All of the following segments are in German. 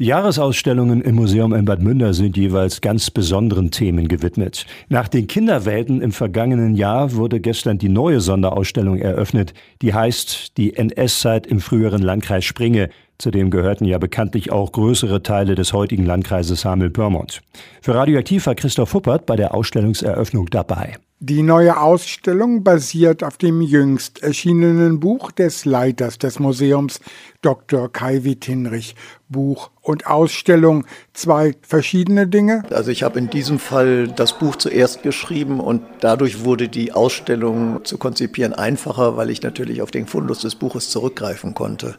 Die Jahresausstellungen im Museum in Bad Münder sind jeweils ganz besonderen Themen gewidmet. Nach den Kinderwelten im vergangenen Jahr wurde gestern die neue Sonderausstellung eröffnet, die heißt Die NS-Zeit im früheren Landkreis Springe. Zudem gehörten ja bekanntlich auch größere Teile des heutigen Landkreises Hamel-Pyrmont. Für Radioaktiv war Christoph Huppert bei der Ausstellungseröffnung dabei. Die neue Ausstellung basiert auf dem jüngst erschienenen Buch des Leiters des Museums, Dr. Kai Hinrich. Buch und Ausstellung zwei verschiedene Dinge? Also ich habe in diesem Fall das Buch zuerst geschrieben und dadurch wurde die Ausstellung zu konzipieren einfacher, weil ich natürlich auf den Fundus des Buches zurückgreifen konnte.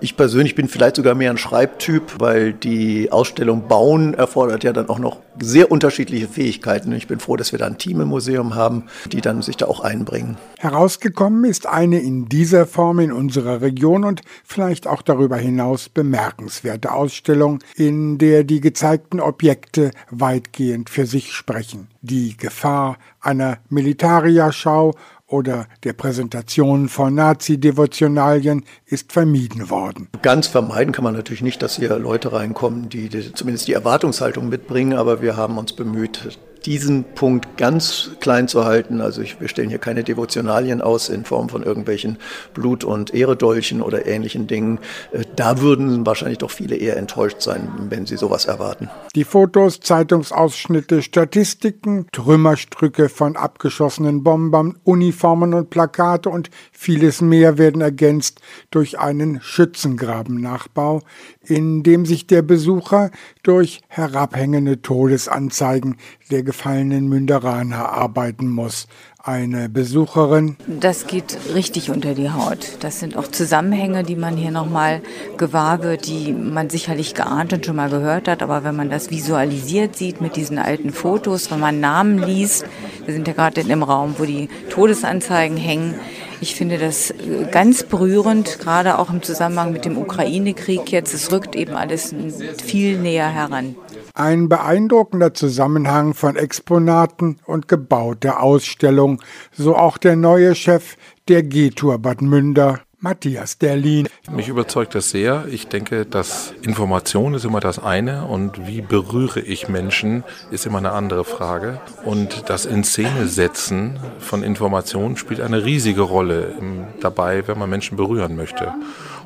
Ich persönlich bin vielleicht sogar mehr ein Schreibtyp, weil die Ausstellung bauen erfordert ja dann auch noch sehr unterschiedliche Fähigkeiten. Ich bin froh, dass wir da ein Team im Museum haben, die dann sich da auch einbringen. Herausgekommen ist eine in dieser Form in unserer Region und vielleicht auch darüber hinaus bemerkenswerte Ausstellung, in der die gezeigten Objekte weitgehend für sich sprechen. Die Gefahr einer Militaria-Schau oder der Präsentation von Nazi-Devotionalien ist vermieden worden. Ganz vermeiden kann man natürlich nicht, dass hier Leute reinkommen, die, zumindest die Erwartungshaltung mitbringen, aber wir haben uns bemüht, diesen Punkt ganz klein zu halten. Also ich, wir stellen hier keine Devotionalien aus in Form von irgendwelchen Blut- und Ehredolchen oder ähnlichen Dingen. Äh, da würden wahrscheinlich doch viele eher enttäuscht sein, wenn sie sowas erwarten. Die Fotos, Zeitungsausschnitte, Statistiken, Trümmerstücke von abgeschossenen Bombern, Uniformen und Plakate und vieles mehr werden ergänzt durch einen Schützengravennachbau, in dem sich der Besucher durch herabhängende Todesanzeigen der gefallenen Münderaner arbeiten muss. Eine Besucherin. Das geht richtig unter die Haut. Das sind auch Zusammenhänge, die man hier nochmal gewahr wird, die man sicherlich geahnt und schon mal gehört hat. Aber wenn man das visualisiert sieht mit diesen alten Fotos, wenn man Namen liest, wir sind ja gerade in dem Raum, wo die Todesanzeigen hängen, ich finde das äh, ganz berührend, gerade auch im Zusammenhang mit dem Ukraine-Krieg jetzt. Es rückt eben alles viel näher heran. Ein beeindruckender Zusammenhang von Exponaten und Gebau der Ausstellung, so auch der neue Chef der G-Tour Bad Münder, Matthias Derlin. Mich überzeugt das sehr. Ich denke, dass Information ist immer das eine und wie berühre ich Menschen ist immer eine andere Frage. Und das in Szene setzen von Informationen spielt eine riesige Rolle dabei, wenn man Menschen berühren möchte.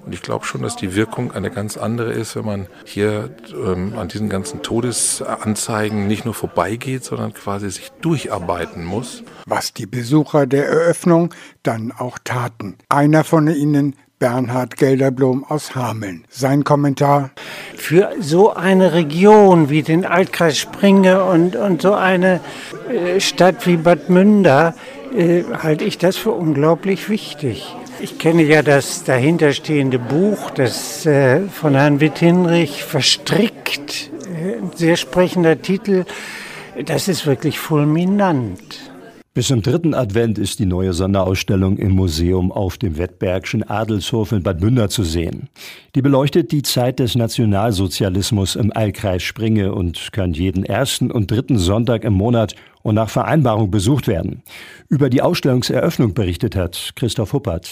Und ich glaube schon, dass die Wirkung eine ganz andere ist, wenn man hier ähm, an diesen ganzen Todesanzeigen nicht nur vorbeigeht, sondern quasi sich durcharbeiten muss. Was die Besucher der Eröffnung dann auch taten. Einer von ihnen Bernhard Gelderblom aus Hameln. Sein Kommentar. Für so eine Region wie den Altkreis Springe und, und so eine äh, Stadt wie Bad Münder äh, halte ich das für unglaublich wichtig. Ich kenne ja das dahinterstehende Buch, das äh, von Herrn Witt-Hinrich verstrickt, äh, sehr sprechender Titel. Das ist wirklich fulminant. Bis zum dritten Advent ist die neue Sonderausstellung im Museum auf dem Wettbergschen Adelshof in Bad Münder zu sehen. Die beleuchtet die Zeit des Nationalsozialismus im Allkreis Springe und kann jeden ersten und dritten Sonntag im Monat und nach Vereinbarung besucht werden. Über die Ausstellungseröffnung berichtet hat Christoph Huppert.